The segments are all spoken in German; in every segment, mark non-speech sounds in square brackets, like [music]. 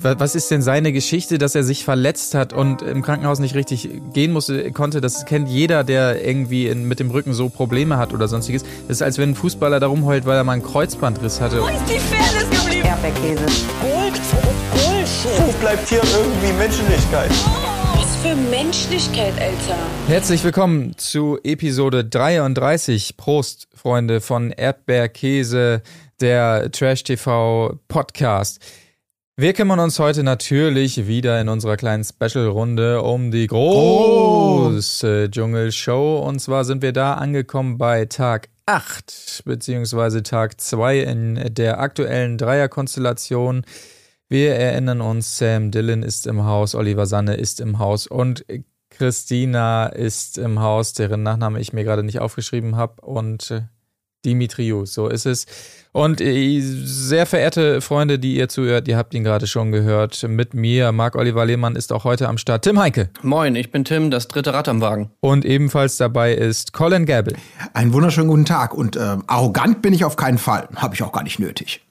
Was ist denn seine Geschichte, dass er sich verletzt hat und im Krankenhaus nicht richtig gehen musste, konnte? Das kennt jeder, der irgendwie in, mit dem Rücken so Probleme hat oder sonstiges. Das ist, als wenn ein Fußballer darum heult, weil er mal einen Kreuzbandriss hatte. Wo ist die Fairness geblieben? Erdbeerkäse. Gold, Bullshit. Wo bleibt hier irgendwie Menschlichkeit? Was für Menschlichkeit, Alter. Herzlich willkommen zu Episode 33. Prost, Freunde von Erdbeerkäse, der Trash TV Podcast. Wir kümmern uns heute natürlich wieder in unserer kleinen Special-Runde um die große Dschungelshow. Und zwar sind wir da angekommen bei Tag 8, beziehungsweise Tag 2 in der aktuellen Dreierkonstellation. Wir erinnern uns, Sam Dillon ist im Haus, Oliver Sanne ist im Haus und Christina ist im Haus, deren Nachname ich mir gerade nicht aufgeschrieben habe. Und Dimitriou, so ist es. Und äh, sehr verehrte Freunde, die ihr zuhört, ihr habt ihn gerade schon gehört, mit mir, Marc-Oliver Lehmann ist auch heute am Start. Tim Heike. Moin, ich bin Tim, das dritte Rad am Wagen. Und ebenfalls dabei ist Colin Gable. Einen wunderschönen guten Tag. Und äh, arrogant bin ich auf keinen Fall. Habe ich auch gar nicht nötig.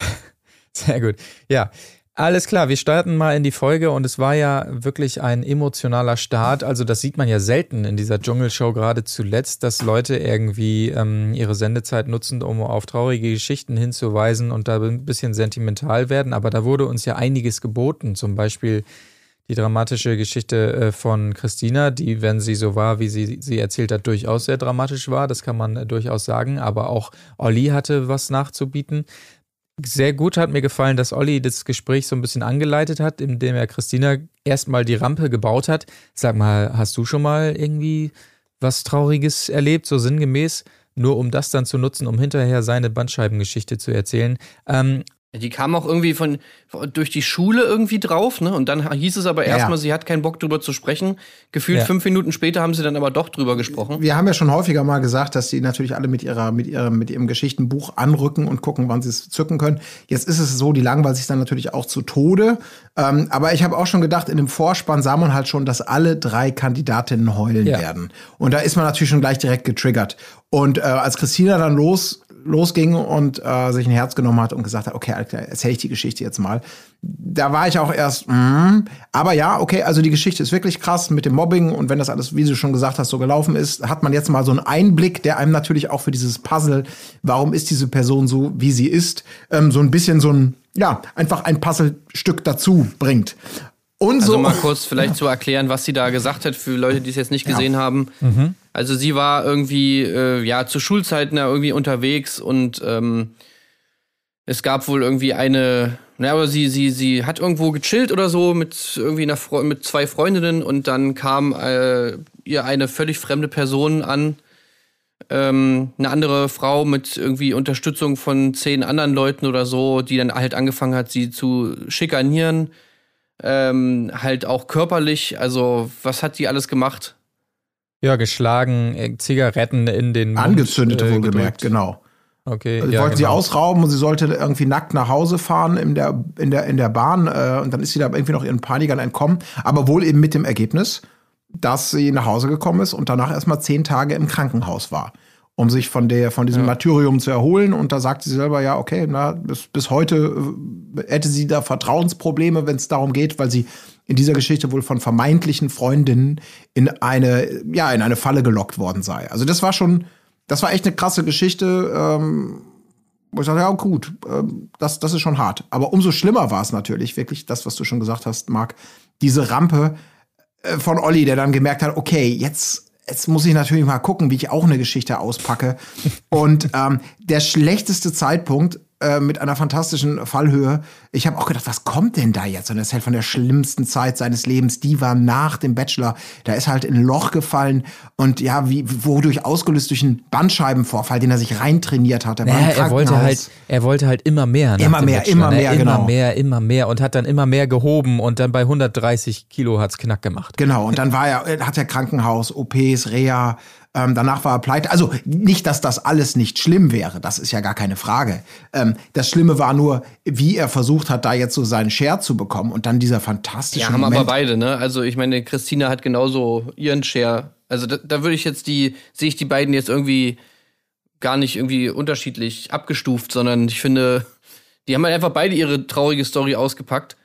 [laughs] Sehr gut. Ja, alles klar, wir starten mal in die Folge und es war ja wirklich ein emotionaler Start. Also das sieht man ja selten in dieser Dschungelshow gerade zuletzt, dass Leute irgendwie ähm, ihre Sendezeit nutzen, um auf traurige Geschichten hinzuweisen und da ein bisschen sentimental werden. Aber da wurde uns ja einiges geboten, zum Beispiel die dramatische Geschichte äh, von Christina, die, wenn sie so war, wie sie sie erzählt hat, durchaus sehr dramatisch war. Das kann man äh, durchaus sagen. Aber auch Olli hatte was nachzubieten sehr gut hat mir gefallen, dass Olli das Gespräch so ein bisschen angeleitet hat, indem er Christina erstmal die Rampe gebaut hat. Sag mal, hast du schon mal irgendwie was Trauriges erlebt, so sinngemäß? Nur um das dann zu nutzen, um hinterher seine Bandscheibengeschichte zu erzählen. Ähm, die kam auch irgendwie von, durch die Schule irgendwie drauf, ne? Und dann hieß es aber erstmal, ja. sie hat keinen Bock drüber zu sprechen. Gefühlt ja. fünf Minuten später haben sie dann aber doch drüber gesprochen. Wir haben ja schon häufiger mal gesagt, dass sie natürlich alle mit ihrer, mit ihrem, mit ihrem Geschichtenbuch anrücken und gucken, wann sie es zücken können. Jetzt ist es so, die langweilt sich dann natürlich auch zu Tode. Ähm, aber ich habe auch schon gedacht, in dem Vorspann sah man halt schon, dass alle drei Kandidatinnen heulen ja. werden. Und da ist man natürlich schon gleich direkt getriggert. Und äh, als Christina dann los losging und äh, sich ein Herz genommen hat und gesagt hat, okay, erzähle ich die Geschichte jetzt mal. Da war ich auch erst, mm, aber ja, okay, also die Geschichte ist wirklich krass mit dem Mobbing und wenn das alles, wie du schon gesagt hast, so gelaufen ist, hat man jetzt mal so einen Einblick, der einem natürlich auch für dieses Puzzle, warum ist diese Person so, wie sie ist, ähm, so ein bisschen so ein, ja, einfach ein Puzzlestück dazu bringt. Und also so, mal kurz vielleicht [laughs] ja. zu erklären, was sie da gesagt hat für Leute, die es jetzt nicht gesehen ja. haben. Mhm. Also sie war irgendwie äh, ja zu Schulzeiten ja irgendwie unterwegs und ähm, es gab wohl irgendwie eine, naja, aber sie sie sie hat irgendwo gechillt oder so mit irgendwie einer Fre mit zwei Freundinnen und dann kam äh, ihr eine völlig fremde Person an, ähm, eine andere Frau mit irgendwie Unterstützung von zehn anderen Leuten oder so, die dann halt angefangen hat, sie zu schikanieren ähm, halt auch körperlich. Also, was hat die alles gemacht? Ja, geschlagen, äh, Zigaretten in den Mund. Angezündet, äh, wohlgemerkt, genau. Okay. Also, ja, wollten genau. sie ausrauben und sie sollte irgendwie nackt nach Hause fahren in der, in der, in der Bahn äh, und dann ist sie da irgendwie noch ihren Panikern entkommen, aber wohl eben mit dem Ergebnis, dass sie nach Hause gekommen ist und danach erstmal zehn Tage im Krankenhaus war um sich von der von diesem ja. Martyrium zu erholen. Und da sagt sie selber, ja, okay, na, bis, bis heute äh, hätte sie da Vertrauensprobleme, wenn es darum geht, weil sie in dieser Geschichte wohl von vermeintlichen Freundinnen in eine, ja, in eine Falle gelockt worden sei. Also das war schon, das war echt eine krasse Geschichte, ähm, wo ich sage, ja, gut, ähm, das, das ist schon hart. Aber umso schlimmer war es natürlich, wirklich, das, was du schon gesagt hast, Marc, diese Rampe äh, von Olli, der dann gemerkt hat, okay, jetzt jetzt muss ich natürlich mal gucken, wie ich auch eine Geschichte auspacke. Und ähm, der schlechteste Zeitpunkt äh, mit einer fantastischen Fallhöhe. Ich habe auch gedacht, was kommt denn da jetzt? Und er erzählt von der schlimmsten Zeit seines Lebens. Die war nach dem Bachelor. Da ist halt in ein Loch gefallen und ja, wie wodurch ausgelöst durch einen Bandscheibenvorfall, den er sich reintrainiert hat. Er, naja, er wollte halt, er wollte halt immer mehr. Immer mehr, Bachelor, immer ne? mehr, genau. Immer mehr, immer mehr und hat dann immer mehr gehoben und dann bei 130 Kilo hat's knack gemacht. Genau. Und dann war er, hat er Krankenhaus, OPs, Reha, ähm, danach war er pleite. Also nicht, dass das alles nicht schlimm wäre, das ist ja gar keine Frage. Ähm, das Schlimme war nur, wie er versucht hat, da jetzt so seinen Share zu bekommen und dann dieser fantastische. Ja, haben Moment. aber beide, ne? Also ich meine, Christina hat genauso ihren Share. Also da, da würde ich jetzt die, sehe ich die beiden jetzt irgendwie gar nicht irgendwie unterschiedlich abgestuft, sondern ich finde, die haben halt einfach beide ihre traurige Story ausgepackt.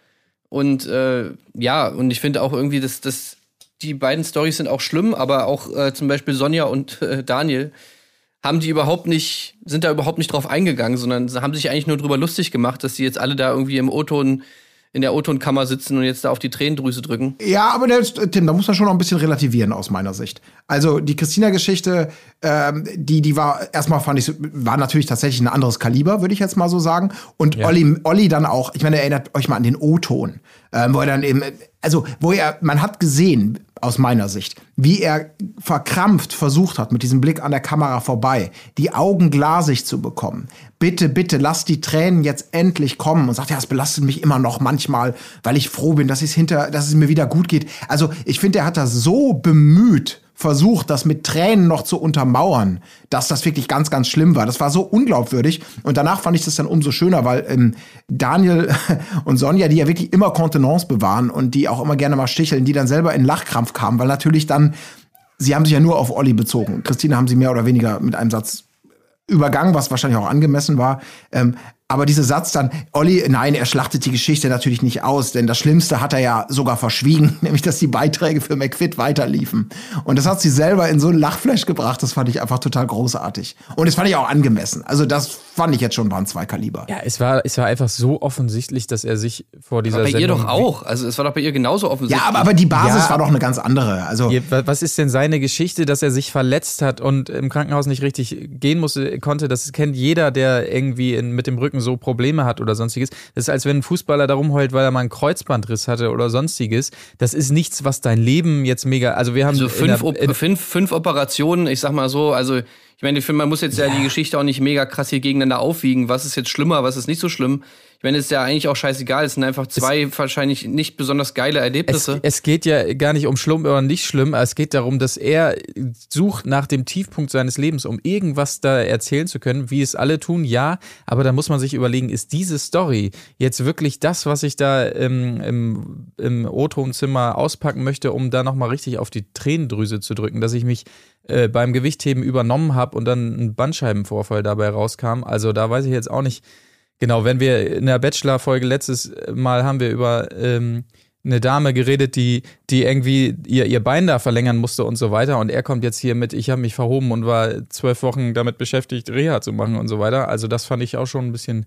Und äh, ja, und ich finde auch irgendwie, dass, dass die beiden Storys sind auch schlimm, aber auch äh, zum Beispiel Sonja und äh, Daniel haben die überhaupt nicht, sind da überhaupt nicht drauf eingegangen, sondern haben sich eigentlich nur drüber lustig gemacht, dass die jetzt alle da irgendwie im O-Ton in der O-Ton-Kammer sitzen und jetzt da auf die Tränendrüse drücken. Ja, aber der, Tim, da muss man schon noch ein bisschen relativieren aus meiner Sicht. Also die Christina-Geschichte, ähm, die, die war erstmal fand ich, war natürlich tatsächlich ein anderes Kaliber, würde ich jetzt mal so sagen. Und Ja. Olli, Olli dann auch, ich meine, erinnert euch mal an den O-Ton, ähm, wo er dann eben, also wo er, man hat gesehen, aus meiner Sicht, wie er verkrampft versucht hat, mit diesem Blick an der Kamera vorbei, die Augen glasig zu bekommen. Bitte, bitte, lass die Tränen jetzt endlich kommen und sagt, ja, es belastet mich immer noch manchmal, weil ich froh bin, dass es hinter, dass es mir wieder gut geht. Also, ich finde, er hat das so bemüht versucht, das mit Tränen noch zu untermauern, dass das wirklich ganz, ganz schlimm war. Das war so unglaubwürdig. Und danach fand ich das dann umso schöner, weil ähm, Daniel [laughs] und Sonja, die ja wirklich immer Kontenance bewahren und die auch immer gerne mal sticheln, die dann selber in Lachkrampf kamen, weil natürlich dann, sie haben sich ja nur auf Olli bezogen. Christine haben sie mehr oder weniger mit einem Satz übergangen, was wahrscheinlich auch angemessen war. Ähm, aber dieser Satz dann, Olli, nein, er schlachtet die Geschichte natürlich nicht aus, denn das Schlimmste hat er ja sogar verschwiegen, [laughs] nämlich dass die Beiträge für McFit weiterliefen. Und das hat sie selber in so ein Lachflash gebracht, das fand ich einfach total großartig. Und das fand ich auch angemessen. Also das fand ich jetzt schon, waren zwei Kaliber. Ja, es war, es war einfach so offensichtlich, dass er sich vor dieser Bei ihr Sendung doch auch. Also es war doch bei ihr genauso offensichtlich. Ja, aber, aber die Basis Ja. war doch eine ganz andere. Also Was ist denn seine Geschichte, dass er sich verletzt hat und im Krankenhaus nicht richtig gehen musste, konnte? Das kennt jeder, der irgendwie in, mit dem Rücken so Probleme hat oder sonstiges. Das ist, als wenn ein Fußballer darum heult, weil er mal einen Kreuzbandriss hatte oder sonstiges. Das ist nichts, was dein Leben jetzt mega. Also wir haben Also fünf, der- fünf, fünf Operationen, ich sag mal so, also ich meine, ich finde, man muss jetzt ja. die Geschichte auch nicht mega krass hier gegeneinander aufwiegen. Was ist jetzt schlimmer, was ist nicht so schlimm? Ich meine, es ist ja eigentlich auch scheißegal. Es sind einfach zwei wahrscheinlich nicht besonders geile Es, Erlebnisse. es geht ja gar nicht um schlimm oder nicht schlimm, es geht darum, dass er sucht nach dem Tiefpunkt seines Lebens, um irgendwas da erzählen zu können, wie es alle tun, ja, aber da muss man sich überlegen, ist diese Story jetzt wirklich das, was ich da im, im, im O-Tonzimmer auspacken möchte, um da nochmal richtig auf die Tränendrüse zu drücken, dass ich mich äh, beim Gewichtheben übernommen habe und dann ein Bandscheibenvorfall dabei rauskam. Also da weiß ich jetzt auch nicht, Genau, wenn wir in der Bachelor-Folge letztes Mal haben wir über ähm, eine Dame geredet, die, die irgendwie ihr, ihr Bein da verlängern musste und so weiter. Und er kommt jetzt hier mit, ich habe mich verhoben und war zwölf Wochen damit beschäftigt, Reha zu machen und so weiter. Also das fand ich auch schon ein bisschen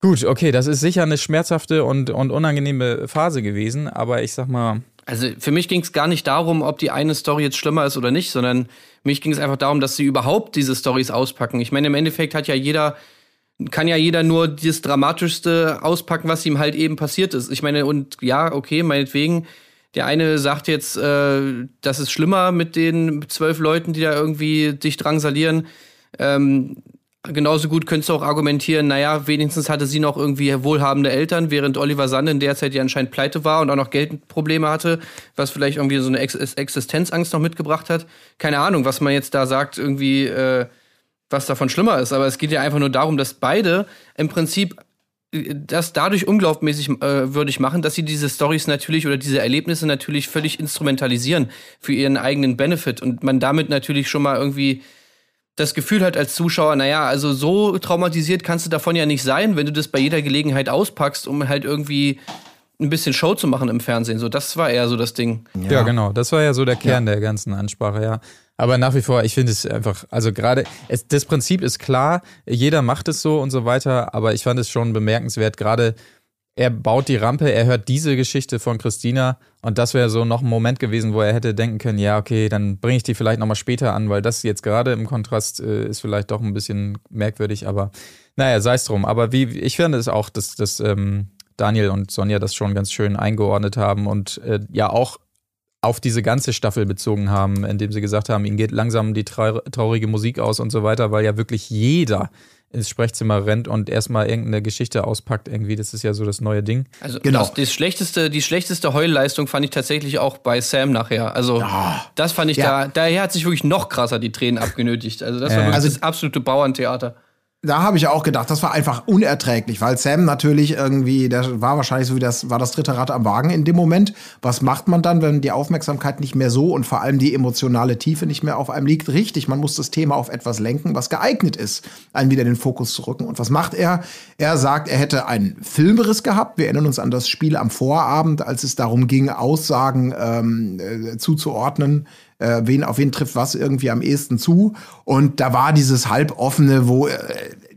gut. Okay, das ist sicher eine schmerzhafte und, und unangenehme Phase gewesen, aber ich sag mal, Also für mich ging es gar nicht darum, ob die eine Story jetzt schlimmer ist oder nicht, sondern mich ging es einfach darum, dass sie überhaupt diese Stories auspacken. Ich meine, im Endeffekt hat ja jeder, kann ja jeder nur das Dramatischste auspacken, was ihm halt eben passiert ist. Ich meine, und ja, okay, meinetwegen, der eine sagt jetzt, äh, das ist schlimmer mit den zwölf Leuten, die da irgendwie dich drangsalieren. Ähm, genauso gut könntest du auch argumentieren, naja, wenigstens hatte sie noch irgendwie wohlhabende Eltern, während Oliver Sand in der Zeit ja anscheinend pleite war und auch noch Geldprobleme hatte, was vielleicht irgendwie so eine Ex Existenzangst noch mitgebracht hat. Keine Ahnung, was man jetzt da sagt, irgendwie, äh, was davon schlimmer ist. Aber es geht ja einfach nur darum, dass beide im Prinzip äh, das dadurch unglaubmäßig äh, würdig machen, dass sie diese Stories natürlich oder diese Erlebnisse natürlich völlig instrumentalisieren für ihren eigenen Benefit und man damit natürlich schon mal irgendwie das Gefühl hat als Zuschauer, naja, also so traumatisiert kannst du davon ja nicht sein, wenn du das bei jeder Gelegenheit auspackst, um halt irgendwie ein bisschen Show zu machen im Fernsehen. So, das war eher so das Ding. Ja. genau. Das war ja so der Kern der ganzen Ansprache, ja. Aber nach wie vor, ich finde es einfach, also gerade, es, das Prinzip ist klar, jeder macht es so und so weiter, aber ich fand es schon bemerkenswert, gerade er baut die Rampe, er hört diese Geschichte von Christina und das wäre so noch ein Moment gewesen, wo er hätte denken können, ja, okay, dann bringe ich die vielleicht nochmal später an, weil das jetzt gerade im Kontrast äh, ist vielleicht doch ein bisschen merkwürdig, aber naja, sei es drum. Aber wie, ich finde es auch, dass, dass ähm, Daniel und Sonja das schon ganz schön eingeordnet haben und äh, ja auch auf diese ganze Staffel bezogen haben, indem sie gesagt haben, ihnen geht langsam die trau traurige Musik aus und so weiter, weil ja wirklich jeder ins Sprechzimmer rennt und erstmal irgendeine Geschichte auspackt, irgendwie, das ist ja so das neue Ding. Also Genau. das, das schlechteste, die schlechteste Heulleistung fand ich tatsächlich auch bei Sam nachher. Also das fand ich Ja. da, daher hat sich wirklich noch krasser die Tränen abgenötigt. Also das war Ja. wirklich Also- das absolute Bauerntheater. Da habe ich auch gedacht, das war einfach unerträglich, weil Sam natürlich irgendwie, der war wahrscheinlich so wie das, war das dritte Rad am Wagen in dem Moment. Was macht man dann, wenn die Aufmerksamkeit nicht mehr so und vor allem die emotionale Tiefe nicht mehr auf einem liegt? Richtig, man muss das Thema auf etwas lenken, was geeignet ist, einen wieder den Fokus zu rücken. Und was macht er? Er sagt, er hätte einen Filmriss gehabt. Wir erinnern uns an das Spiel am Vorabend, als es darum ging, Aussagen ähm, äh, zuzuordnen äh, wen auf wen trifft was irgendwie am ehesten zu. Und da war dieses halboffene, wo äh,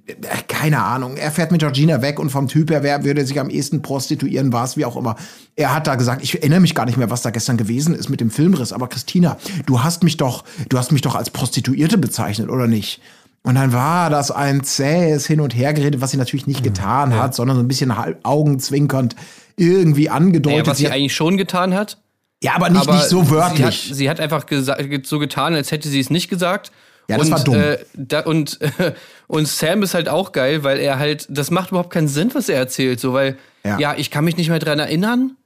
äh, keine Ahnung, er fährt mit Georgina weg und vom Typ her wer würde sich am ehesten prostituieren, war es wie auch immer. Er hat da gesagt, ich erinnere mich gar nicht mehr, was da gestern gewesen ist mit dem Filmriss, aber Christina, du hast mich doch, du hast mich doch als Prostituierte bezeichnet, oder nicht? Und dann war das ein zähes Hin- und Hergeredet, was sie natürlich nicht getan ja. hat, sondern so ein bisschen halb augenzwinkernd irgendwie angedeutet. Naja, was sie hat- eigentlich schon getan hat. Ja, aber nicht, nicht so wörtlich. Sie hat, sie hat einfach so getan, als hätte sie es nicht gesagt. Ja, das und, war dumm. Äh, da, und, [laughs] und Sam ist halt auch geil, weil er halt, das macht überhaupt keinen Sinn, was er erzählt. So, weil, Ja. ja, ich kann mich nicht mehr dran erinnern.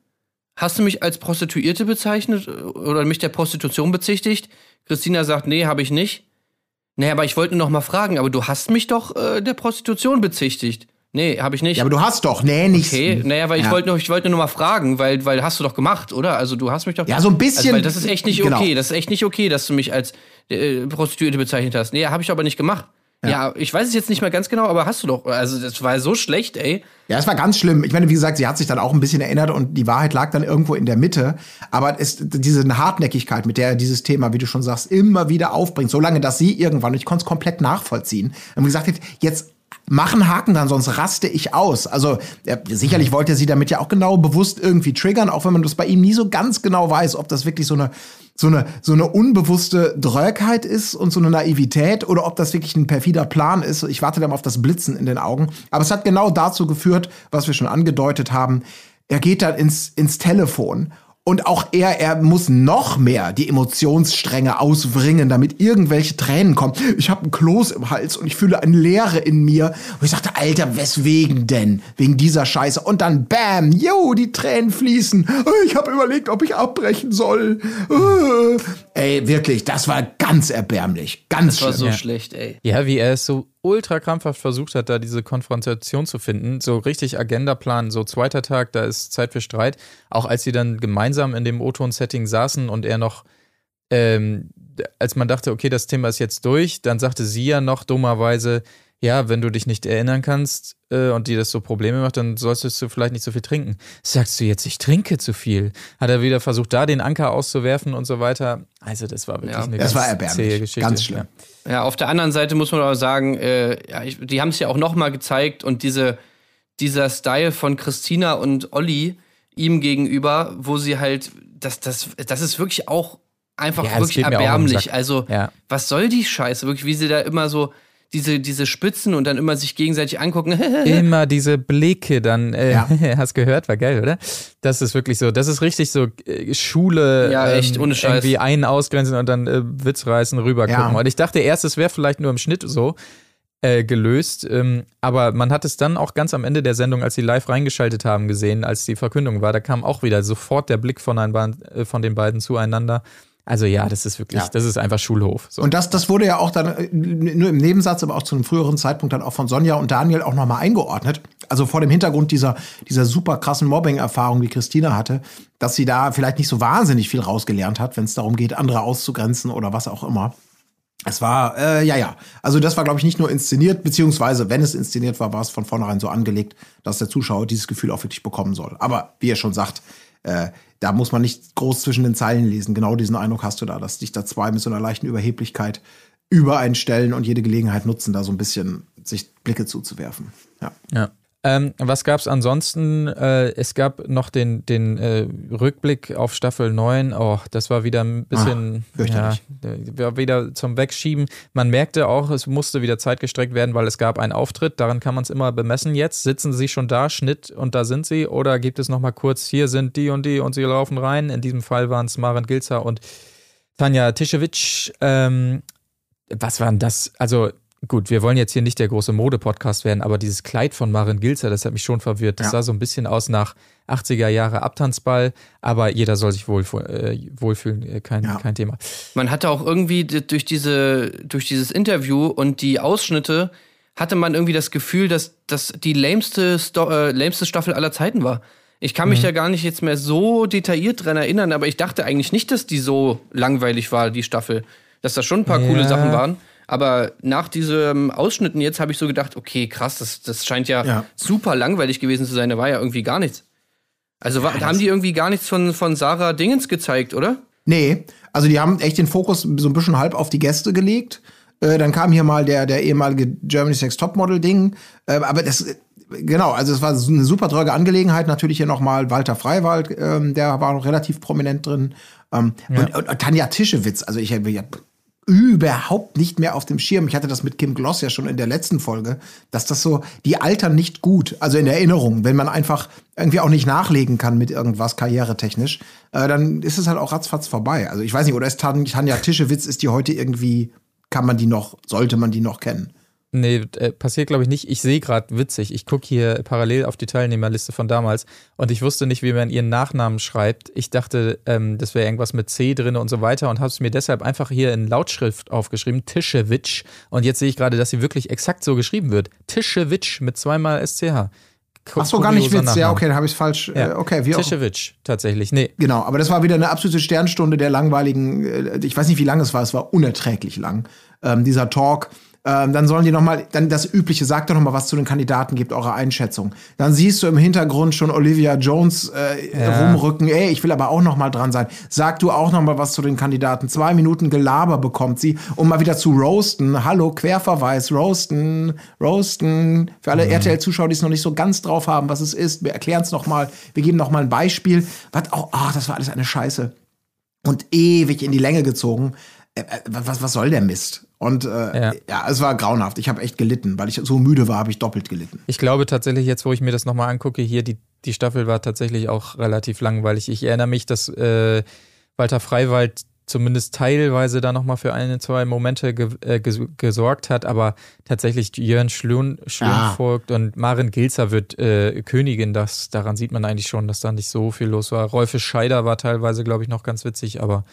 Hast du mich als Prostituierte bezeichnet oder mich der Prostitution bezichtigt? Christina sagt, nee, habe ich nicht. Nee, aber ich wollte nur noch mal fragen, aber du hast mich doch äh, der Prostitution bezichtigt. Nee, habe ich nicht. ja, aber du hast doch, nee, nicht. Okay, naja, weil ich Ja. wollte nur, ich wollte nur mal fragen, weil, weil hast du doch gemacht, oder? Also du hast mich doch. Ja, so ein bisschen- Also, weil das ist echt nicht genau. okay. Das ist echt nicht okay, dass du mich als äh, Prostituierte bezeichnet hast. Nee, habe ich aber nicht gemacht. Ja. ich weiß es jetzt nicht mehr ganz genau, aber hast du doch. Also das war so schlecht, ey. Ja, es war ganz schlimm. Ich meine, wie gesagt, sie hat sich dann auch ein bisschen erinnert und die Wahrheit lag dann irgendwo in der Mitte. Aber es, diese Hartnäckigkeit, mit der er dieses Thema, wie du schon sagst, immer wieder aufbringt, solange dass sie irgendwann, und ich konnte es komplett nachvollziehen, und gesagt hat, jetzt machen Haken dann, sonst raste ich aus. Also er, sicherlich wollte er sie damit ja auch genau bewusst irgendwie triggern, auch wenn man das bei ihm nie so ganz genau weiß, ob das wirklich so eine so eine, so eine unbewusste Drögheit ist und so eine Naivität oder ob das wirklich ein perfider Plan ist. Ich warte dann auf das Blitzen in den Augen. Aber es hat genau dazu geführt, was wir schon angedeutet haben. Er geht dann ins, ins Telefon und auch er, er muss noch mehr die Emotionsstränge auswringen, damit irgendwelche Tränen kommen. Ich habe einen Kloß im Hals und ich fühle eine Leere in mir. Und ich sagte, Alter, weswegen denn? Wegen dieser Scheiße. Und dann, bam, yo, die Tränen fließen. Ich habe überlegt, ob ich abbrechen soll. Äh. Ey, wirklich, das war ganz erbärmlich. Ganz Das war schlimm. so schlecht, ey. Ja, wie er es so ultra krampfhaft versucht hat, da diese Konfrontation zu finden. So richtig Agendaplan, so zweiter Tag, da ist Zeit für Streit. Auch als sie dann gemeinsam in dem O-Ton-Setting saßen und er noch, ähm, als man dachte, okay, das Thema ist jetzt durch, dann sagte sie ja noch dummerweise, ja, wenn du dich nicht erinnern kannst äh, und dir das so Probleme macht, dann solltest du vielleicht nicht so viel trinken. Sagst du jetzt, ich trinke zu viel? Hat er wieder versucht, da den Anker auszuwerfen und so weiter. Also das war wirklich Ja, eine Das ganz war zähe erbärmlich. Geschichte. Ganz schlimm. Ja. Ja, auf der anderen Seite muss man aber sagen, äh, ja, ich, die haben es ja auch noch mal gezeigt und diese, dieser Style von Christina und Olli ihm gegenüber, wo sie halt, das, das, das ist wirklich auch einfach wirklich erbärmlich. Also, Ja. was soll die Scheiße? Wirklich, wie sie da immer so diese, diese Spitzen und dann immer sich gegenseitig angucken. [laughs] Immer diese Blicke dann, äh, Ja. [laughs] hast gehört, war geil, oder? Das ist wirklich so, das ist richtig so äh, Schule, Ja, echt, ähm, ohne Scheiß. irgendwie einen ausgrenzen und dann äh, Witz reißen, rübergucken. Ja. Und ich dachte erst, es wäre vielleicht nur im Schnitt so äh, gelöst, ähm, aber man hat es dann auch ganz am Ende der Sendung, als sie live reingeschaltet haben, gesehen, als die Verkündung war, da kam auch wieder sofort der Blick von, ein, äh, von den beiden zueinander. Also ja, das ist wirklich, Ja. das ist einfach Schulhof. So. Und das, das wurde ja auch dann äh, nur im Nebensatz, aber auch zu einem früheren Zeitpunkt dann auch von Sonja und Daniel auch nochmal eingeordnet. Also vor dem Hintergrund dieser, dieser super krassen Mobbing-Erfahrung, die Christina hatte, dass sie da vielleicht nicht so wahnsinnig viel rausgelernt hat, wenn es darum geht, andere auszugrenzen oder was auch immer. Es war, äh, ja, ja. Also das war, glaube ich, nicht nur inszeniert, beziehungsweise wenn es inszeniert war, war es von vornherein so angelegt, dass der Zuschauer dieses Gefühl auch wirklich bekommen soll. Aber wie er schon sagt, äh, da muss man nicht groß zwischen den Zeilen lesen. Genau diesen Eindruck hast du da, dass dich da zwei mit so einer leichten Überheblichkeit über einen stellen und jede Gelegenheit nutzen, da so ein bisschen sich Blicke zuzuwerfen. Ja. Ja. Ähm, was gab es ansonsten? Äh, es gab noch den, den äh, Rückblick auf Staffel 9. Oh, das war wieder ein bisschen fürchterlich. ja, war wieder zum Wegschieben. Man merkte auch, es musste wieder Zeit gestreckt werden, weil es gab einen Auftritt. Daran kann man es immer bemessen jetzt. Sitzen sie schon da, Schnitt und da sind sie? Oder gibt es nochmal kurz, hier sind die und die und sie laufen rein? In diesem Fall waren es Maren Gilzer und Tanja Tischewitsch. Ähm, was war denn das? Also gut, wir wollen jetzt hier nicht der große Mode-Podcast werden, aber dieses Kleid von Maren Gilzer, das hat mich schon verwirrt. Das Ja. sah so ein bisschen aus nach 80er Jahre Abtanzball, aber jeder soll sich wohl, äh, wohlfühlen, äh, kein, Ja. kein Thema. Man hatte auch irgendwie durch, diese, durch dieses Interview und die Ausschnitte hatte man irgendwie das Gefühl, dass das die lämste, Sto äh, lämste Staffel aller Zeiten war. Ich kann mich Mhm. ja gar nicht jetzt mehr so detailliert dran erinnern, aber ich dachte eigentlich nicht, dass die so langweilig war, die Staffel. Dass da schon ein paar coole Ja. Sachen waren. Aber nach diesem Ausschnitten jetzt habe ich so gedacht, okay, krass, das, das scheint ja, Ja. super langweilig gewesen zu sein. Da war ja irgendwie gar nichts. Also war, haben die irgendwie gar nichts von, von Sarah Dingens gezeigt, oder? Nee, also die haben echt den Fokus so ein bisschen halb auf die Gäste gelegt. Äh, dann kam hier mal der, der ehemalige Germany's Next Topmodel-Ding. Äh, aber das, genau, also es war so eine super treue Angelegenheit. Natürlich hier noch mal Walter Freiwald, ähm, der war noch relativ prominent drin. Ähm, und, und, und Tanja Tischewitz, also ich habe ja überhaupt nicht mehr auf dem Schirm. Ich hatte das mit Kim Gloss ja schon in der letzten Folge, dass das so, die altern nicht gut, also in Erinnerung, wenn man einfach irgendwie auch nicht nachlegen kann mit irgendwas karrieretechnisch, äh, dann ist es halt auch ratzfatz vorbei. Also ich weiß nicht, oder ist Tan Tanja Tischewitz, ist die heute irgendwie, kann man die noch, sollte man die noch kennen? Nee, äh, passiert glaube ich nicht. Ich sehe gerade witzig. Ich gucke hier parallel auf die Teilnehmerliste von damals und ich wusste nicht, wie man ihren Nachnamen schreibt. Ich dachte, ähm, das wäre irgendwas mit C drin und so weiter und habe es mir deshalb einfach hier in Lautschrift aufgeschrieben, Tischewitsch. Und jetzt sehe ich gerade, dass sie wirklich exakt so geschrieben wird. Tischewitsch mit zweimal SCH. Ach so, gar nicht Witz. Ja, Nachname. okay, dann habe ich es falsch. Äh, okay, wie auch. Tischewitsch, tatsächlich. Nee, Genau, aber das war wieder eine absolute Sternstunde der langweiligen, äh, ich weiß nicht, wie lang es war, es war unerträglich lang, ähm, dieser Talk. Ähm, dann sollen die noch mal, dann das Übliche, sagt doch noch mal was zu den Kandidaten, gebt eure Einschätzung. Dann siehst du im Hintergrund schon Olivia Jones äh, rumrücken, ey, ich will aber auch noch mal dran sein. Sag du auch noch mal was zu den Kandidaten. Zwei Minuten Gelaber bekommt sie, um mal wieder zu roasten. Hallo, Querverweis, roasten, roasten. Für alle RTL-Zuschauer, die es noch nicht so ganz drauf haben, was es ist, wir erklären es noch mal. Wir geben noch mal ein Beispiel. Was auch, ach, das war alles eine Scheiße und ewig in die Länge gezogen. Äh, äh, Was, was soll der Mist? Und äh, Ja. ja. es war grauenhaft. Ich habe echt gelitten, weil ich so müde war, habe ich doppelt gelitten. Ich glaube tatsächlich, jetzt wo ich mir das nochmal angucke, hier die, die Staffel war tatsächlich auch relativ langweilig. Ich erinnere mich, dass äh, Walter Freiwald zumindest teilweise da nochmal für eine, zwei Momente ge äh, ges gesorgt hat, aber tatsächlich Jörn Schlön, Schlön Ja. folgt und Maren Gilzer wird äh, Königin. Das, daran sieht man eigentlich schon, dass da nicht so viel los war. Rolfe Scheider war teilweise, glaube ich, noch ganz witzig, aber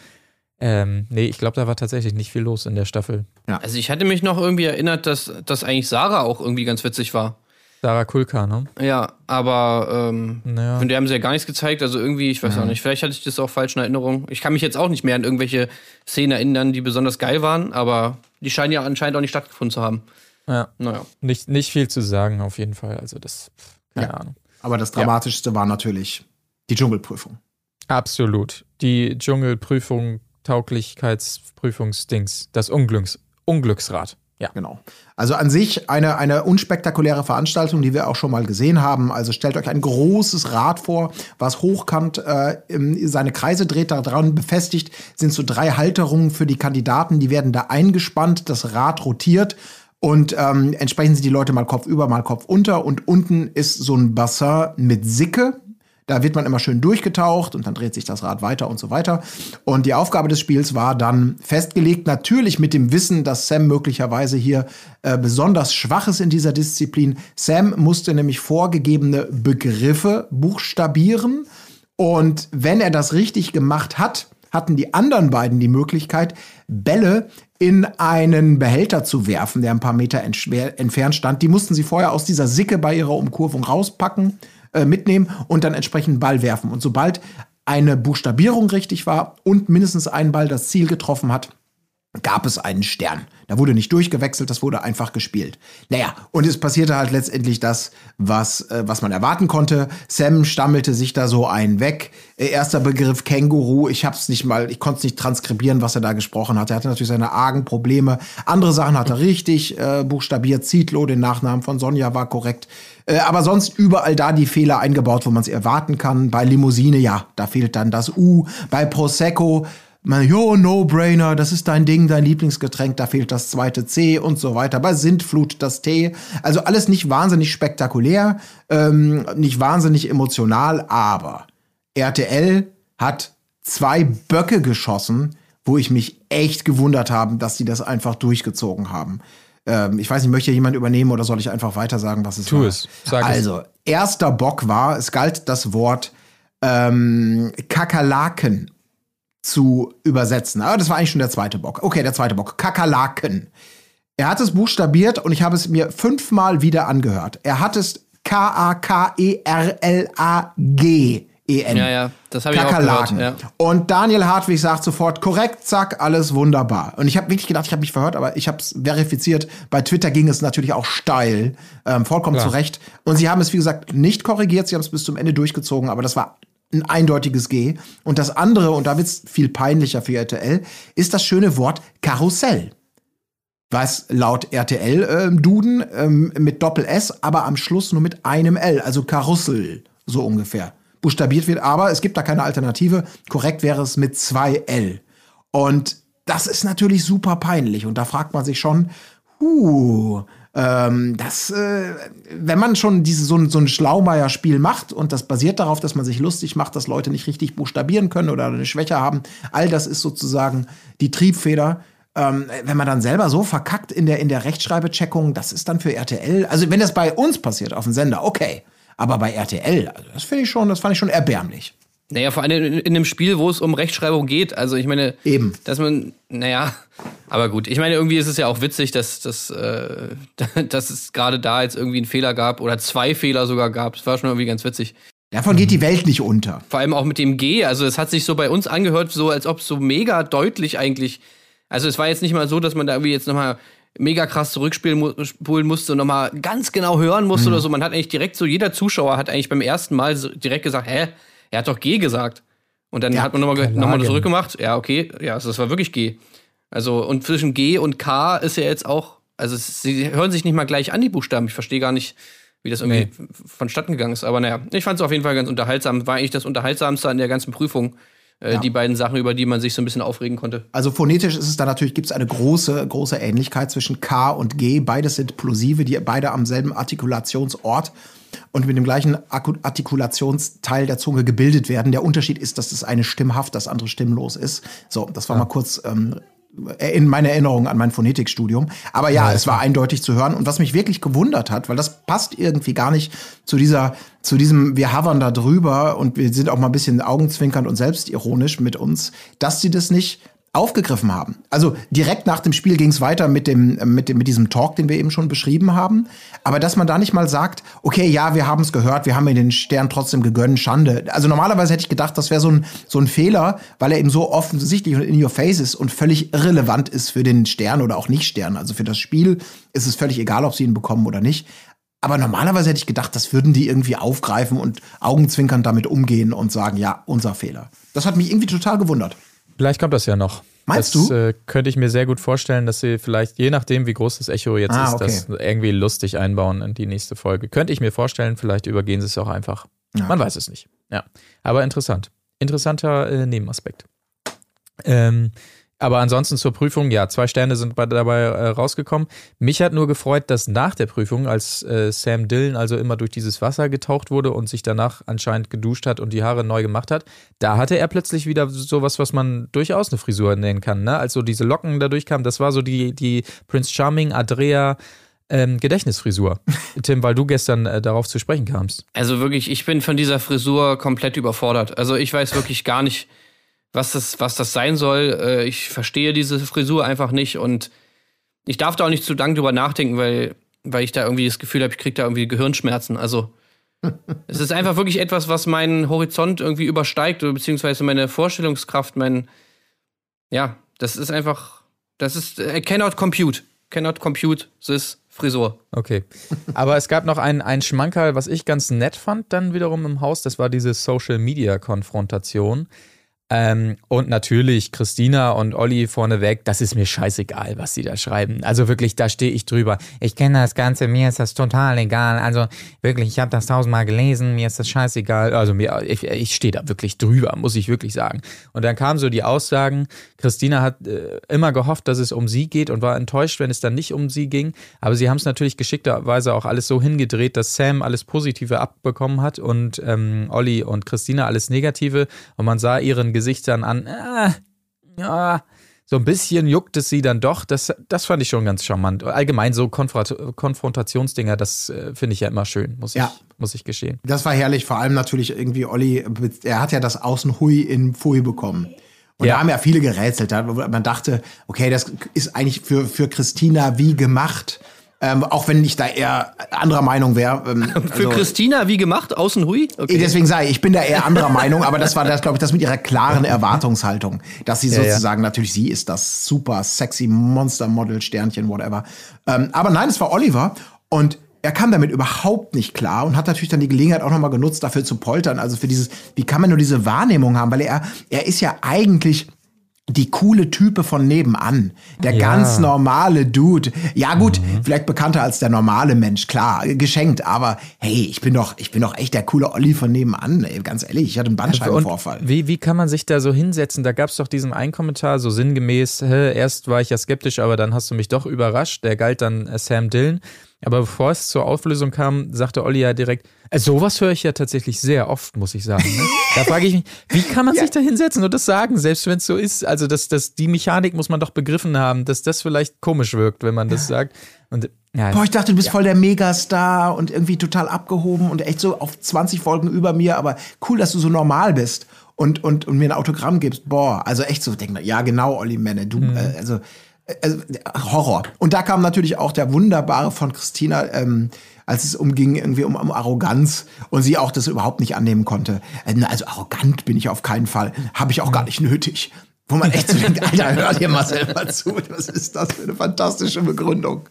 ähm, nee, ich glaube, da war tatsächlich nicht viel los in der Staffel. Also ich hatte mich noch irgendwie erinnert, dass, dass eigentlich Sarah auch irgendwie ganz witzig war. Sarah Kulka, ne? Ja, aber ähm, Ja. von der haben sie ja gar nichts gezeigt. Also irgendwie, ich weiß auch nicht, vielleicht hatte ich das auch falsch in Erinnerung. Ich kann mich jetzt auch nicht mehr an irgendwelche Szenen erinnern, die besonders geil waren, aber die scheinen ja anscheinend auch nicht stattgefunden zu haben. Ja. Naja. Nicht, nicht viel zu sagen, auf jeden Fall. Also das, keine Ja. Ahnung. Aber das Dramatischste war natürlich die Dschungelprüfung. Absolut. Die Dschungelprüfung, Tauglichkeitsprüfungsdings, das Unglücks, Unglücksrad. Ja. Genau. Also an sich eine, eine unspektakuläre Veranstaltung, die wir auch schon mal gesehen haben. Also stellt euch ein großes Rad vor, was hochkant äh, seine Kreise dreht. Da dran befestigt sind so drei Halterungen für die Kandidaten. Die werden da eingespannt. Das Rad rotiert. Und ähm, entsprechend sind die Leute mal Kopf über, mal Kopf unter. Und unten ist so ein Bassin mit Sicke. Da wird man immer schön durchgetaucht und dann dreht sich das Rad weiter und so weiter. Und die Aufgabe des Spiels war dann festgelegt, natürlich mit dem Wissen, dass Sam möglicherweise hier äh, besonders schwach ist in dieser Disziplin. Sam musste nämlich vorgegebene Begriffe buchstabieren. Und wenn er das richtig gemacht hat, hatten die anderen beiden die Möglichkeit, Bälle in einen Behälter zu werfen, der ein paar Meter entfernt stand. Die mussten sie vorher aus dieser Sicke bei ihrer Umkurvung rauspacken, äh, mitnehmen und dann entsprechend Ball werfen. Und sobald eine Buchstabierung richtig war und mindestens ein Ball das Ziel getroffen hat, gab es einen Stern. Da wurde nicht durchgewechselt, das wurde einfach gespielt. Naja, und es passierte halt letztendlich das, was, äh, was man erwarten konnte. Sam stammelte sich da so einen weg. Äh, erster Begriff Känguru. Ich hab's nicht mal, ich konnte es nicht transkribieren, was er da gesprochen hat. Er hatte natürlich seine argen Probleme. Andere Sachen hat er richtig äh, buchstabiert. Zietlow, den Nachnamen von Sonja war korrekt. Äh, aber sonst überall da die Fehler eingebaut, wo man es erwarten kann. Bei Limousine, ja, da fehlt dann das U. Bei Prosecco, man, jo, No-Brainer, das ist dein Ding, dein Lieblingsgetränk, da fehlt das zweite C und so weiter. Bei Sintflut das T. Also alles nicht wahnsinnig spektakulär, ähm, nicht wahnsinnig emotional, aber RTL hat zwei Böcke geschossen, wo ich mich echt gewundert habe, dass sie das einfach durchgezogen haben. Ähm, ich weiß nicht, möchte jemand übernehmen oder soll ich einfach weiter sagen, was es Tu war? es. Sag also, erster Bock war, es galt das Wort ähm, Kakerlaken zu übersetzen. Aber das war eigentlich schon der zweite Bock. Okay, der zweite Bock. Kakerlaken. Er hat es buchstabiert und ich habe es mir fünfmal wieder angehört. Er hat es K-A-K-E-R-L-A-G. E-N. Ja, ja, das habe ich auch Kakerlaken. gehört. Ja. Und Daniel Hartwig sagt sofort, korrekt, zack, alles wunderbar. Und ich habe wirklich gedacht, ich habe mich verhört, aber ich habe es verifiziert. Bei Twitter ging es natürlich auch steil, ähm, vollkommen Klar. zu Recht. Und sie haben es, wie gesagt, nicht korrigiert, sie haben es bis zum Ende durchgezogen, aber das war ein eindeutiges G. Und das andere, und da wird es viel peinlicher für RTL, ist das schöne Wort Karussell. Was laut RTL-Duden ähm, mit Doppel-S, aber am Schluss nur mit einem L, also Karussell, so ungefähr. Buchstabiert wird, aber es gibt da keine Alternative. Korrekt wäre es mit zwei L. Und das ist natürlich super peinlich. Und da fragt man sich schon, huh, ähm, das, äh, wenn man schon diese, so, ein- so ein Schlaumeier-Spiel macht und das basiert darauf, dass man sich lustig macht, dass Leute nicht richtig buchstabieren können oder eine Schwäche haben, all das ist sozusagen die Triebfeder. Ähm, wenn man dann selber so verkackt in der, in der Rechtschreibecheckung, das ist dann für RTL, also wenn das bei uns passiert auf dem Sender, okay. Aber bei RTL, also das finde ich schon, das fand ich schon erbärmlich. Naja, vor allem in, in einem Spiel, wo es um Rechtschreibung geht. Also ich meine, Eben. dass man, naja, aber gut. Ich meine, irgendwie ist es ja auch witzig, dass, dass, äh, [laughs] dass es gerade da jetzt irgendwie einen Fehler gab oder zwei Fehler sogar gab. Das war schon irgendwie ganz witzig. Davon geht die Welt nicht unter. Vor allem auch mit dem G. Also es hat sich so bei uns angehört, so als ob es so mega deutlich eigentlich. Also es war jetzt nicht mal so, dass man da irgendwie jetzt nochmal mega krass zurückspielen mu musste und nochmal ganz genau hören musste oder so. Man hat eigentlich direkt so, jeder Zuschauer hat eigentlich beim ersten Mal so direkt gesagt, hä, er hat doch G gesagt. Und dann Ja, hat man nochmal noch mal zurückgemacht. Ja, okay, ja, also das war wirklich G. Also, und zwischen G und K ist ja jetzt auch, also sie hören sich nicht mal gleich an, die Buchstaben. Ich verstehe gar nicht, wie das irgendwie vonstatten gegangen ist. Aber naja, ich fand es auf jeden Fall ganz unterhaltsam. War eigentlich das Unterhaltsamste an der ganzen Prüfung. Äh, Die beiden Sachen, über die man sich so ein bisschen aufregen konnte. Also phonetisch ist es da natürlich, gibt es eine große, große Ähnlichkeit zwischen K und G. Beides sind Plosive, die beide am selben Artikulationsort und mit dem gleichen Artikulationsteil der Zunge gebildet werden. Der Unterschied ist, dass das eine stimmhaft, das andere stimmlos ist. So, das war mal kurz ähm, in meine Erinnerung an mein Phonetikstudium. Aber ja, es war eindeutig zu hören. Und was mich wirklich gewundert hat, weil das passt irgendwie gar nicht zu dieser, zu diesem, wir havern da drüber und wir sind auch mal ein bisschen augenzwinkernd und selbstironisch mit uns, dass sie das nicht aufgegriffen haben. Also direkt nach dem Spiel ging es weiter mit dem, äh, mit dem, mit diesem Talk, den wir eben schon beschrieben haben. Aber dass man da nicht mal sagt, okay, ja, wir haben es gehört, wir haben mir den Stern trotzdem gegönnt, Schande. Also normalerweise hätte ich gedacht, das wäre so ein, so ein Fehler, weil er eben so offensichtlich und in your face ist und völlig irrelevant ist für den Stern oder auch nicht Stern. Also für das Spiel ist es völlig egal, ob sie ihn bekommen oder nicht. Aber normalerweise hätte ich gedacht, das würden die irgendwie aufgreifen und augenzwinkernd damit umgehen und sagen, ja, unser Fehler. Das hat mich irgendwie total gewundert. Vielleicht kommt das ja noch. Meinst das, du? Äh, könnte ich mir sehr gut vorstellen, dass sie vielleicht, je nachdem, wie groß das Echo jetzt Ah, ist, okay. das irgendwie lustig einbauen in die nächste Folge. Könnte ich mir vorstellen, vielleicht übergehen sie es auch einfach. Man weiß es nicht. Ja. Aber interessant. Interessanter äh, Nebenaspekt. Ähm, aber ansonsten zur Prüfung, ja, zwei Sterne sind bei, dabei äh, rausgekommen. Mich hat nur gefreut, dass nach der Prüfung, als äh, Sam Dillon also immer durch dieses Wasser getaucht wurde und sich danach anscheinend geduscht hat und die Haare neu gemacht hat, da hatte er plötzlich wieder sowas, was man durchaus eine Frisur nennen kann. Ne? Als so diese Locken da durchkamen, das war so die, die Prince Charming, Adrea ähm, Gedächtnisfrisur. [laughs] Tim, weil du gestern äh, darauf zu sprechen kamst. Also wirklich, ich bin von dieser Frisur komplett überfordert. Also ich weiß wirklich gar nicht, was das, was das sein soll. Äh, Ich verstehe diese Frisur einfach nicht und ich darf da auch nicht zu lang drüber nachdenken, weil, weil ich da irgendwie das Gefühl habe, ich kriege da irgendwie Gehirnschmerzen. Also [laughs] es ist einfach wirklich etwas, was meinen Horizont irgendwie übersteigt oder beziehungsweise meine Vorstellungskraft, mein, ja, das ist einfach, das ist, I cannot compute. Cannot compute this Frisur. Okay. Aber es gab noch ein, ein Schmankerl, was ich ganz nett fand, dann wiederum im Haus. Das war diese Social-Media-Konfrontation. Ähm, und natürlich Christina und Olli vorneweg, das ist mir scheißegal, was sie da schreiben. Also wirklich, da stehe ich drüber. Ich kenne das Ganze, mir ist das total egal. Also wirklich, ich habe das tausendmal gelesen, mir ist das scheißegal. Also mir, ich, ich stehe da wirklich drüber, muss ich wirklich sagen. Und dann kamen so die Aussagen, Christina hat äh, immer gehofft, dass es um sie geht und war enttäuscht, wenn es dann nicht um sie ging. Aber sie haben es natürlich geschickterweise auch alles so hingedreht, dass Sam alles Positive abbekommen hat und ähm, Olli und Christina alles Negative. Und man sah ihren Gesichtern an, ah, ja, so ein bisschen juckt es sie dann doch. Das, das fand ich schon ganz charmant. Allgemein so Konfront Konfrontationsdinger, das äh, finde ich ja immer schön, muss ich, Ja. muss ich gestehen. Das war herrlich, vor allem natürlich irgendwie Olli, er hat ja das Außen Hui in Pfui bekommen. Und Ja. da haben ja viele gerätselt. Man dachte, okay, das ist eigentlich für, für Christina wie gemacht. Ähm, auch wenn ich da eher anderer Meinung wäre. Ähm, [laughs] Für also- Christina wie gemacht? Außen hui? Okay. Deswegen sage ich, ich bin da eher anderer Meinung, aber das war das, glaube ich, das mit ihrer klaren Erwartungshaltung, dass sie Ja, ja. sozusagen, natürlich sie ist das super sexy Monster-Model, Sternchen, whatever. Ähm, aber nein, es war Oliver und er kam damit überhaupt nicht klar und hat natürlich dann die Gelegenheit auch nochmal genutzt, dafür zu poltern. Also für dieses, wie kann man nur diese Wahrnehmung haben? Weil er, er ist ja eigentlich die coole Type von nebenan. Der Ja. ganz normale Dude. Ja, gut, vielleicht bekannter als der normale Mensch, klar, geschenkt, aber hey, ich bin doch, ich bin doch echt der coole Olli von nebenan, ey, ganz ehrlich, ich hatte einen Bandscheibenvorfall. Und wie, wie kann man sich da so hinsetzen? Da gab es doch diesen einen Kommentar, so sinngemäß, hä, erst war ich ja skeptisch, aber dann hast du mich doch überrascht. Der galt dann äh, Sam Dillon. Aber bevor es zur Auflösung kam, sagte Olli ja direkt, äh, sowas höre ich ja tatsächlich sehr oft, muss ich sagen. Ne? Da frage ich mich, wie kann man [laughs] sich da hinsetzen und das sagen, selbst wenn es so ist? Also das, das, die Mechanik muss man doch begriffen haben, dass das vielleicht komisch wirkt, wenn man das sagt. Und ja, Boah, ich dachte, du bist voll der Megastar und irgendwie total abgehoben und echt so auf 20 Folgen über mir, aber cool, dass du so normal bist und, und, und mir ein Autogramm gibst. Boah, also echt so, denk, ja genau, Olli Menne, du, äh, also, also Horror. Und da kam natürlich auch der wunderbare von Christina, ähm, als es umging irgendwie um, um Arroganz und sie auch das überhaupt nicht annehmen konnte. Äh, Also arrogant bin ich auf keinen Fall, habe ich auch gar nicht nötig. Wo man echt so denkt, Alter, hör dir mal selber zu, was ist das für eine fantastische Begründung.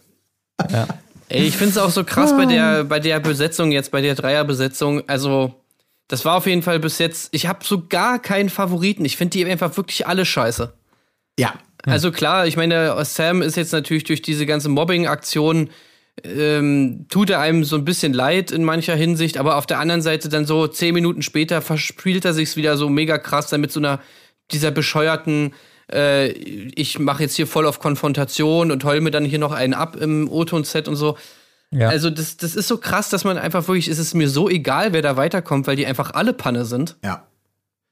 Ey, ich finde es auch so krass bei der, bei der Besetzung jetzt, bei der Dreierbesetzung. Also, das war auf jeden Fall bis jetzt. Ich habe so gar keinen Favoriten. Ich finde die einfach wirklich alle scheiße. Ja, Also klar, ich meine, Sam ist jetzt natürlich durch diese ganze Mobbing-Aktion, ähm, tut er einem so ein bisschen leid in mancher Hinsicht, aber auf der anderen Seite dann so zehn Minuten später verspielt er sich's wieder so mega krass dann mit so einer, dieser bescheuerten, äh, ich mache jetzt hier voll auf Konfrontation und heul mir dann hier noch einen ab im O-Ton-Set und so. ja. Also das, das ist so krass, dass man einfach wirklich, es ist mir so egal, wer da weiterkommt, weil die einfach alle Panne sind. ja.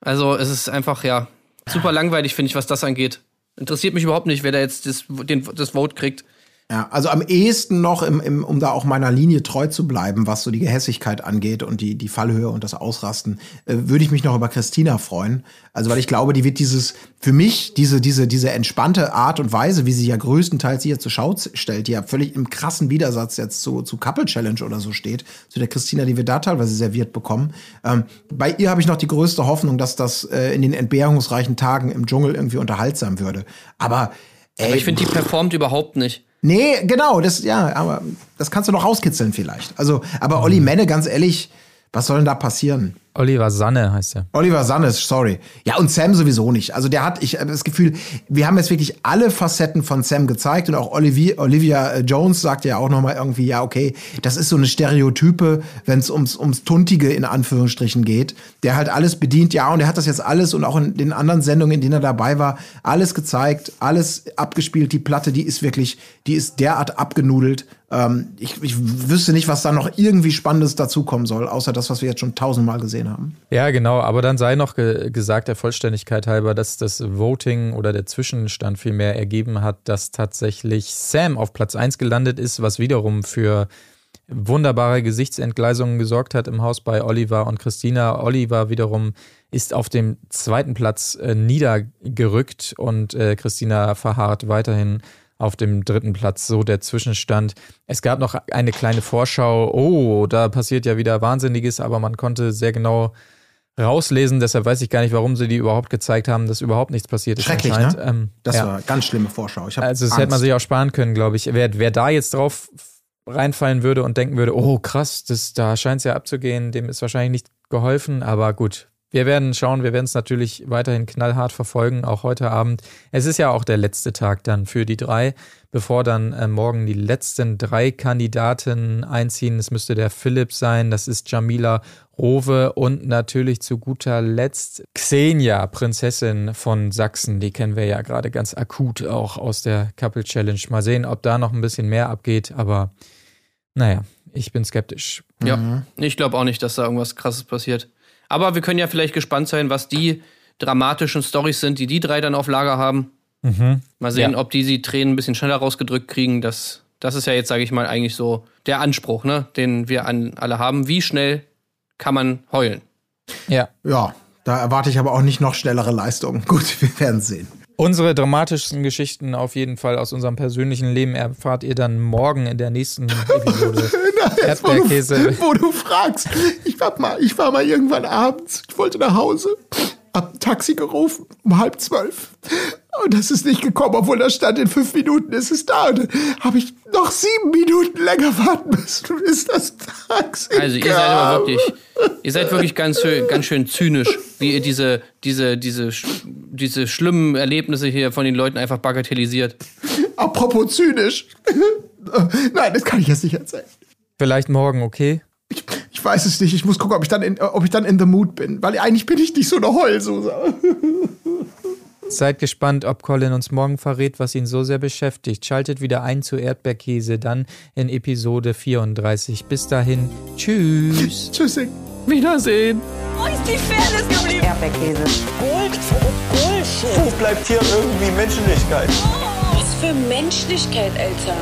Also es ist einfach, ja, super langweilig, finde ich, was das angeht. Interessiert mich überhaupt nicht, wer da jetzt das, den, das Vote kriegt. Ja, also am ehesten noch, im, im, um da auch meiner Linie treu zu bleiben, was so die Gehässigkeit angeht und die, die Fallhöhe und das Ausrasten, äh, würde ich mich noch über Christina freuen. Also, weil ich glaube, die wird dieses, für mich, diese, diese, diese entspannte Art und Weise, wie sie ja größtenteils hier zur Schau stellt, die ja völlig im krassen Widersatz jetzt zu, zu Couple Challenge oder so steht, zu der Christina, die wir da teilweise serviert bekommen. Ähm, bei ihr habe ich noch die größte Hoffnung, dass das äh, in den entbehrungsreichen Tagen im Dschungel irgendwie unterhaltsam würde. Aber, ey, Aber ich finde, die performt überhaupt nicht. Nee, genau, das, ja, aber das kannst du noch rauskitzeln vielleicht. Also, aber Olli Menne, ganz ehrlich, was soll denn da passieren? Oliver Sanne heißt er. Oliver Sannes, sorry. Ja, und Sam sowieso nicht. Also der hat, ich habe das Gefühl, wir haben jetzt wirklich alle Facetten von Sam gezeigt und auch Olivia, Olivia äh, Jones sagt ja auch nochmal irgendwie, ja, okay, das ist so eine Stereotype, wenn es ums, ums Tuntige in Anführungsstrichen geht, der halt alles bedient, ja, und er hat das jetzt alles und auch in den anderen Sendungen, in denen er dabei war, alles gezeigt, alles abgespielt, die Platte, die ist wirklich, die ist derart abgenudelt. Ähm, ich, ich wüsste nicht, was da noch irgendwie Spannendes dazukommen soll, außer das, was wir jetzt schon tausendmal gesehen haben. Ja, genau, aber dann sei noch ge gesagt, der Vollständigkeit halber, dass das Voting oder der Zwischenstand vielmehr ergeben hat, dass tatsächlich Sam auf Platz 1 gelandet ist, was wiederum für wunderbare Gesichtsentgleisungen gesorgt hat im Haus bei Oliver und Christina. Oliver wiederum ist auf dem zweiten Platz äh, niedergerückt und äh, Christina verharrt weiterhin auf dem dritten Platz, so der Zwischenstand. Es gab noch eine kleine Vorschau, oh, da passiert ja wieder Wahnsinniges, aber man konnte sehr genau rauslesen, deshalb weiß ich gar nicht, warum sie die überhaupt gezeigt haben, dass überhaupt nichts passiert ist. Schrecklich, ne? Ähm, Das ja. war eine ganz schlimme Vorschau. Also das Angst. hätte man sich auch sparen können, glaube ich. Wer, wer da jetzt drauf reinfallen würde und denken würde, oh krass, das, da scheint es ja abzugehen, dem ist wahrscheinlich nicht geholfen, aber gut. Wir werden schauen, wir werden es natürlich weiterhin knallhart verfolgen, auch heute Abend. Es ist ja auch der letzte Tag dann für die drei, bevor dann äh, morgen die letzten drei Kandidaten einziehen. Es müsste der Philipp sein, das ist Jamila Rowe und natürlich zu guter Letzt Xenia, Prinzessin von Sachsen. Die kennen wir ja gerade ganz akut auch aus der Couple Challenge. Mal sehen, ob da noch ein bisschen mehr abgeht, aber naja, ich bin skeptisch. Ja, ich glaube auch nicht, dass da irgendwas Krasses passiert. Aber wir können ja vielleicht gespannt sein, was die dramatischen Stories sind, die die drei dann auf Lager haben. Mal sehen, Ja. ob die die Tränen ein bisschen schneller rausgedrückt kriegen. Das, das ist ja jetzt, sage ich mal, eigentlich so der Anspruch, ne, den wir an alle haben. Wie schnell kann man heulen? Ja, Ja, Da erwarte ich aber auch nicht noch schnellere Leistungen. [laughs] Gut, wir werden sehen. Unsere dramatischsten Geschichten auf jeden Fall aus unserem persönlichen Leben erfahrt ihr dann morgen in der nächsten [laughs] Episode. Jetzt, wo, du, Erdbeerkäse. wo du fragst, ich war, mal, ich war mal irgendwann abends, ich wollte nach Hause, hab ein Taxi gerufen um halb zwölf. Und das ist nicht gekommen, obwohl da stand, in fünf Minuten ist es da. Und dann habe ich noch sieben Minuten länger warten müssen. Ist das Taxi Also ihr seid aber wirklich, ihr seid wirklich ganz, schön- ganz schön zynisch, wie ihr diese, diese, diese, diese schlimmen Erlebnisse hier von den Leuten einfach bagatellisiert. Apropos zynisch. [laughs] Nein, das kann ich jetzt nicht erzählen. Vielleicht morgen, okay? Ich, ich weiß es nicht. Ich muss gucken, ob ich, dann in, ob ich dann in the mood bin. Weil eigentlich bin ich nicht so eine Heulsuse. [laughs] Seid gespannt, ob Colin uns morgen verrät, was ihn so sehr beschäftigt. Schaltet wieder ein zu Erdbeerkäse, dann in Episode 34. Bis dahin, tschüss. [laughs] Tschüssing. Wiedersehen. Wo ist die Fairness geblieben? Erdbeerkäse. Gold, Bullshit. Wo bleibt hier irgendwie Menschlichkeit? Was für Menschlichkeit, Alter.